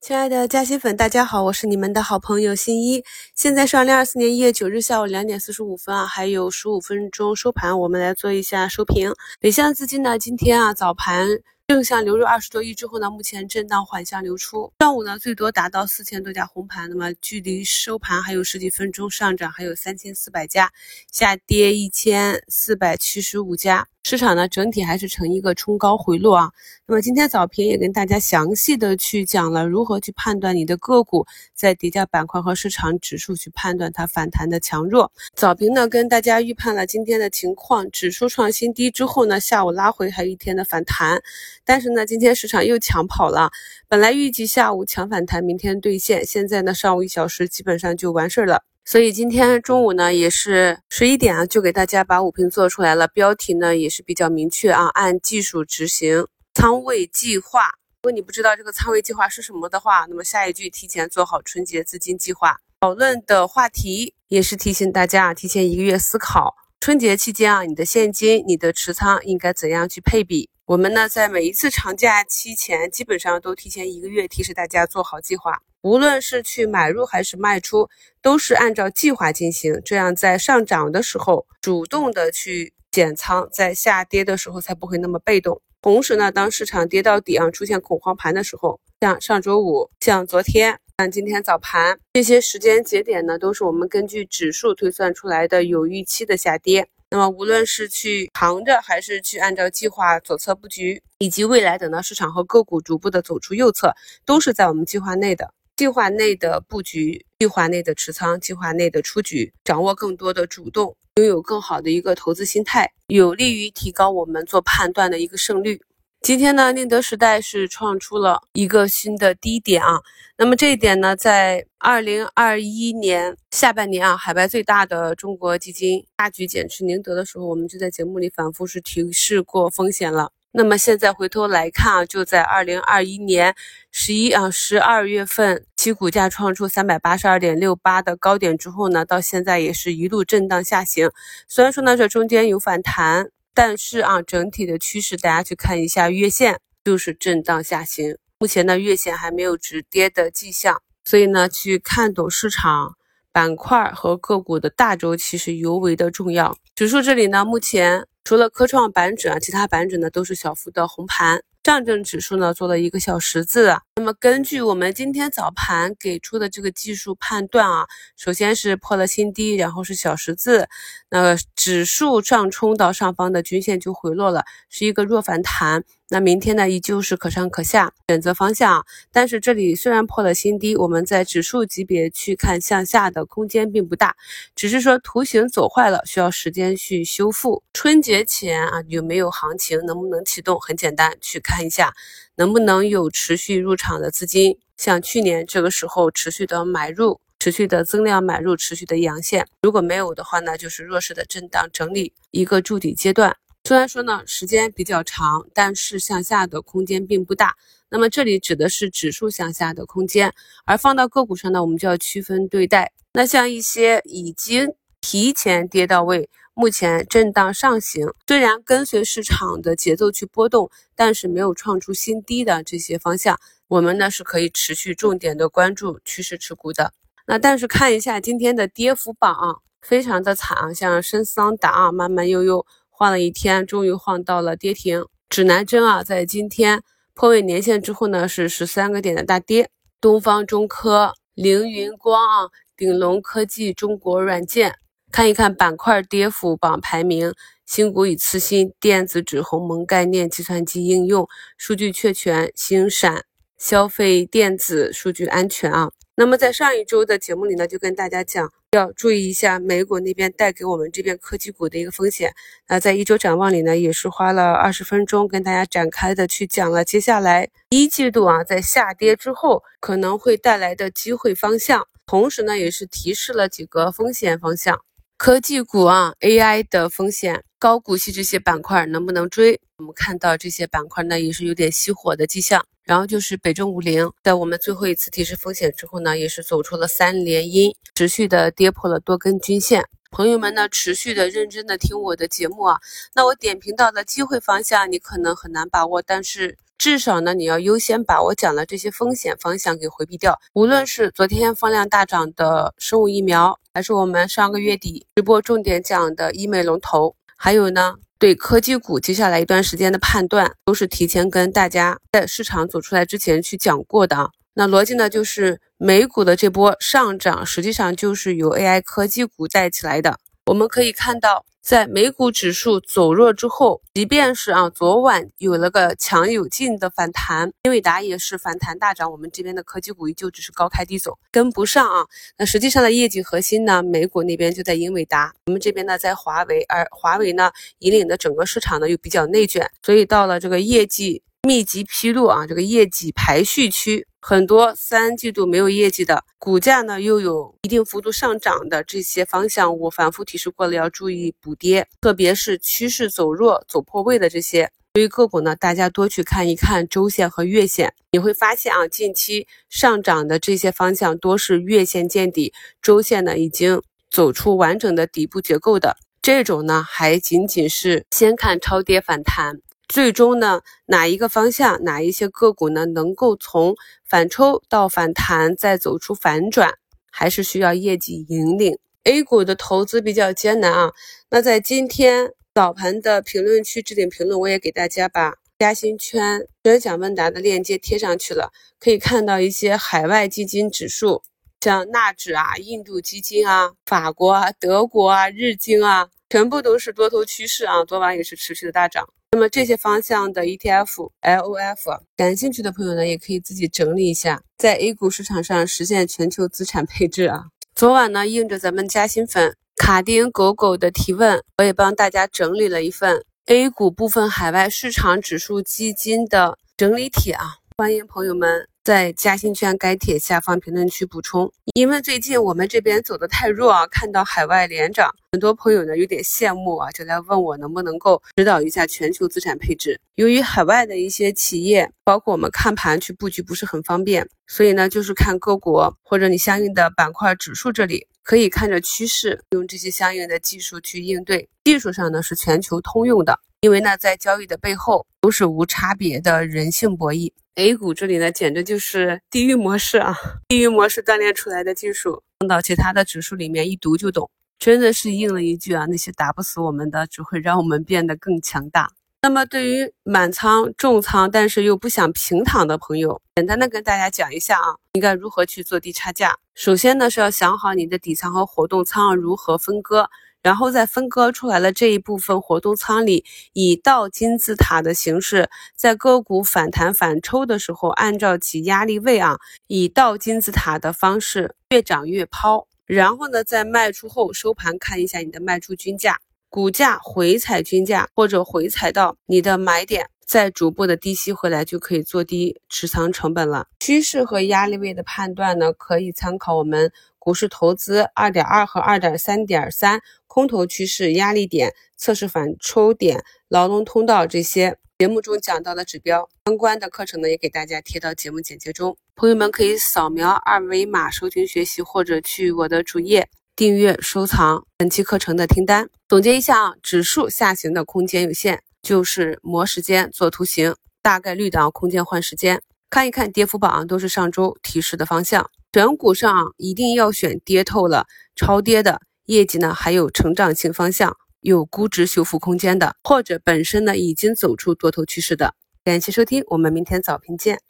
亲爱的嘉兴粉，大家好，我是你们的好朋友新一。现在是二零二四年一月九日下午两点四十五分啊，还有十五分钟收盘，我们来做一下收评。北向资金呢，今天啊早盘正向流入二十多亿之后呢，目前震荡缓向流出。上午呢最多达到四千多家红盘，那么距离收盘还有十几分钟，上涨还有三千四百家，下跌一千四百七十五家。市场呢整体还是呈一个冲高回落啊。那么今天早评也跟大家详细的去讲了如何去判断你的个股在叠加板块和市场指数去判断它反弹的强弱。早评呢跟大家预判了今天的情况，指数创新低之后呢，下午拉回还有一天的反弹，但是呢今天市场又抢跑了。本来预计下午抢反弹，明天兑现，现在呢上午一小时基本上就完事儿了。所以今天中午呢，也是十一点啊，就给大家把五评做出来了。标题呢也是比较明确啊，按技术执行仓位计划。如果你不知道这个仓位计划是什么的话，那么下一句提前做好春节资金计划。讨论的话题也是提醒大家啊提前一个月思考春节期间啊，你的现金、你的持仓应该怎样去配比。我们呢在每一次长假期前，基本上都提前一个月提示大家做好计划。无论是去买入还是卖出，都是按照计划进行，这样在上涨的时候主动的去减仓，在下跌的时候才不会那么被动。同时呢，当市场跌到底啊，出现恐慌盘的时候，像上周五、像昨天、像今天早盘这些时间节点呢，都是我们根据指数推算出来的有预期的下跌。那么无论是去扛着，还是去按照计划左侧布局，以及未来等到市场和个股逐步的走出右侧，都是在我们计划内的。计划内的布局，计划内的持仓，计划内的出局，掌握更多的主动，拥有更好的一个投资心态，有利于提高我们做判断的一个胜率。今天呢，宁德时代是创出了一个新的低点啊。那么这一点呢，在二零二一年下半年啊，海外最大的中国基金大举减持宁德的时候，我们就在节目里反复是提示过风险了。那么现在回头来看啊，就在二零二一年十一啊十二月份，其股价创出三百八十二点六八的高点之后呢，到现在也是一路震荡下行。虽然说呢这中间有反弹，但是啊整体的趋势，大家去看一下月线，就是震荡下行。目前呢月线还没有止跌的迹象，所以呢去看懂市场板块和个股的大周期是尤为的重要。指数这里呢目前。除了科创板指啊，其他板指呢都是小幅的红盘。上证指数呢做了一个小十字。那么根据我们今天早盘给出的这个技术判断啊，首先是破了新低，然后是小十字。那指数上冲到上方的均线就回落了，是一个弱反弹。那明天呢，依旧是可上可下，选择方向。但是这里虽然破了新低，我们在指数级别去看向下的空间并不大，只是说图形走坏了，需要时间去修复。春节前啊有没有行情，能不能启动？很简单，去看一下能不能有持续入场的资金，像去年这个时候持续的买入，持续的增量买入，持续的阳线。如果没有的话呢，就是弱势的震荡整理一个筑底阶段。虽然说呢时间比较长，但是向下的空间并不大。那么这里指的是指数向下的空间，而放到个股上呢，我们就要区分对待。那像一些已经提前跌到位，目前震荡上行，虽然跟随市场的节奏去波动，但是没有创出新低的这些方向，我们呢是可以持续重点的关注趋势持股的。那但是看一下今天的跌幅榜，非常的惨啊，像深桑达啊，慢慢悠悠。晃了一天，终于晃到了跌停。指南针啊，在今天破位年线之后呢，是十三个点的大跌。东方中科、凌云光啊、鼎龙科技、中国软件，看一看板块跌幅榜排名。新股与次新、电子纸、鸿蒙概念、计算机应用、数据确权、星闪、消费电子、数据安全啊。那么在上一周的节目里呢，就跟大家讲要注意一下美股那边带给我们这边科技股的一个风险。那在一周展望里呢，也是花了二十分钟跟大家展开的去讲了接下来一季度啊，在下跌之后可能会带来的机会方向，同时呢，也是提示了几个风险方向。科技股啊，AI 的风险，高股息这些板块能不能追？我们看到这些板块呢，也是有点熄火的迹象。然后就是北证五零，在我们最后一次提示风险之后呢，也是走出了三连阴，持续的跌破了多根均线。朋友们呢，持续的认真的听我的节目啊，那我点评到的机会方向，你可能很难把握，但是至少呢，你要优先把我讲的这些风险方向给回避掉。无论是昨天放量大涨的生物疫苗，还是我们上个月底直播重点讲的医美龙头，还有呢，对科技股接下来一段时间的判断，都是提前跟大家在市场走出来之前去讲过的。那逻辑呢，就是美股的这波上涨，实际上就是由 AI 科技股带起来的。我们可以看到。在美股指数走弱之后，即便是啊，昨晚有了个强有劲的反弹，英伟达也是反弹大涨，我们这边的科技股依旧只是高开低走，跟不上啊。那实际上的业绩核心呢，美股那边就在英伟达，我们这边呢在华为，而华为呢引领的整个市场呢又比较内卷，所以到了这个业绩。密集披露啊，这个业绩排序区很多，三季度没有业绩的股价呢，又有一定幅度上涨的这些方向，我反复提示过了，要注意补跌，特别是趋势走弱、走破位的这些。对于个股呢，大家多去看一看周线和月线，你会发现啊，近期上涨的这些方向多是月线见底，周线呢已经走出完整的底部结构的这种呢，还仅仅是先看超跌反弹。最终呢，哪一个方向，哪一些个股呢，能够从反抽到反弹，再走出反转，还是需要业绩引领。A 股的投资比较艰难啊。那在今天早盘的评论区置顶评论，我也给大家把嘉兴圈专享问答的链接贴上去了，可以看到一些海外基金指数，像纳指啊、印度基金啊、法国啊、德国啊、日经啊，全部都是多头趋势啊。昨晚也是持续的大涨。那么这些方向的 ETF、LOF，感兴趣的朋友呢，也可以自己整理一下，在 A 股市场上实现全球资产配置啊。昨晚呢，应着咱们嘉兴粉卡丁狗狗的提问，我也帮大家整理了一份 A 股部分海外市场指数基金的整理帖啊，欢迎朋友们。在嘉兴圈该帖下方评论区补充，因为最近我们这边走的太弱啊，看到海外连涨，很多朋友呢有点羡慕啊，就来问我能不能够指导一下全球资产配置。由于海外的一些企业，包括我们看盘去布局不是很方便，所以呢就是看各国或者你相应的板块指数这里，可以看着趋势，用这些相应的技术去应对。技术上呢是全球通用的，因为呢在交易的背后都是无差别的人性博弈。A 股这里呢，简直就是地狱模式啊！地狱模式锻炼出来的技术，放到其他的指数里面一读就懂，真的是应了一句啊：那些打不死我们的，只会让我们变得更强大。那么对于满仓重仓但是又不想平躺的朋友，简单的跟大家讲一下啊，应该如何去做低差价。首先呢，是要想好你的底仓和活动仓如何分割。然后在分割出来的这一部分活动仓里，以倒金字塔的形式，在个股反弹反抽的时候，按照其压力位啊，以倒金字塔的方式越涨越抛。然后呢，在卖出后收盘看一下你的卖出均价，股价回踩均价或者回踩到你的买点，再逐步的低吸回来，就可以做低持仓成本了。趋势和压力位的判断呢，可以参考我们。股市投资二点二和二点三点三空头趋势压力点测试反抽点牢笼通道这些节目中讲到的指标相关的课程呢，也给大家贴到节目简介中，朋友们可以扫描二维码收听学习，或者去我的主页订阅收藏本期课程的听单。总结一下啊，指数下行的空间有限，就是磨时间做图形，大概率的啊空间换时间，看一看跌幅榜都是上周提示的方向。选股上一定要选跌透了、超跌的业绩呢，还有成长性方向、有估值修复空间的，或者本身呢已经走出多头趋势的。感谢收听，我们明天早评见。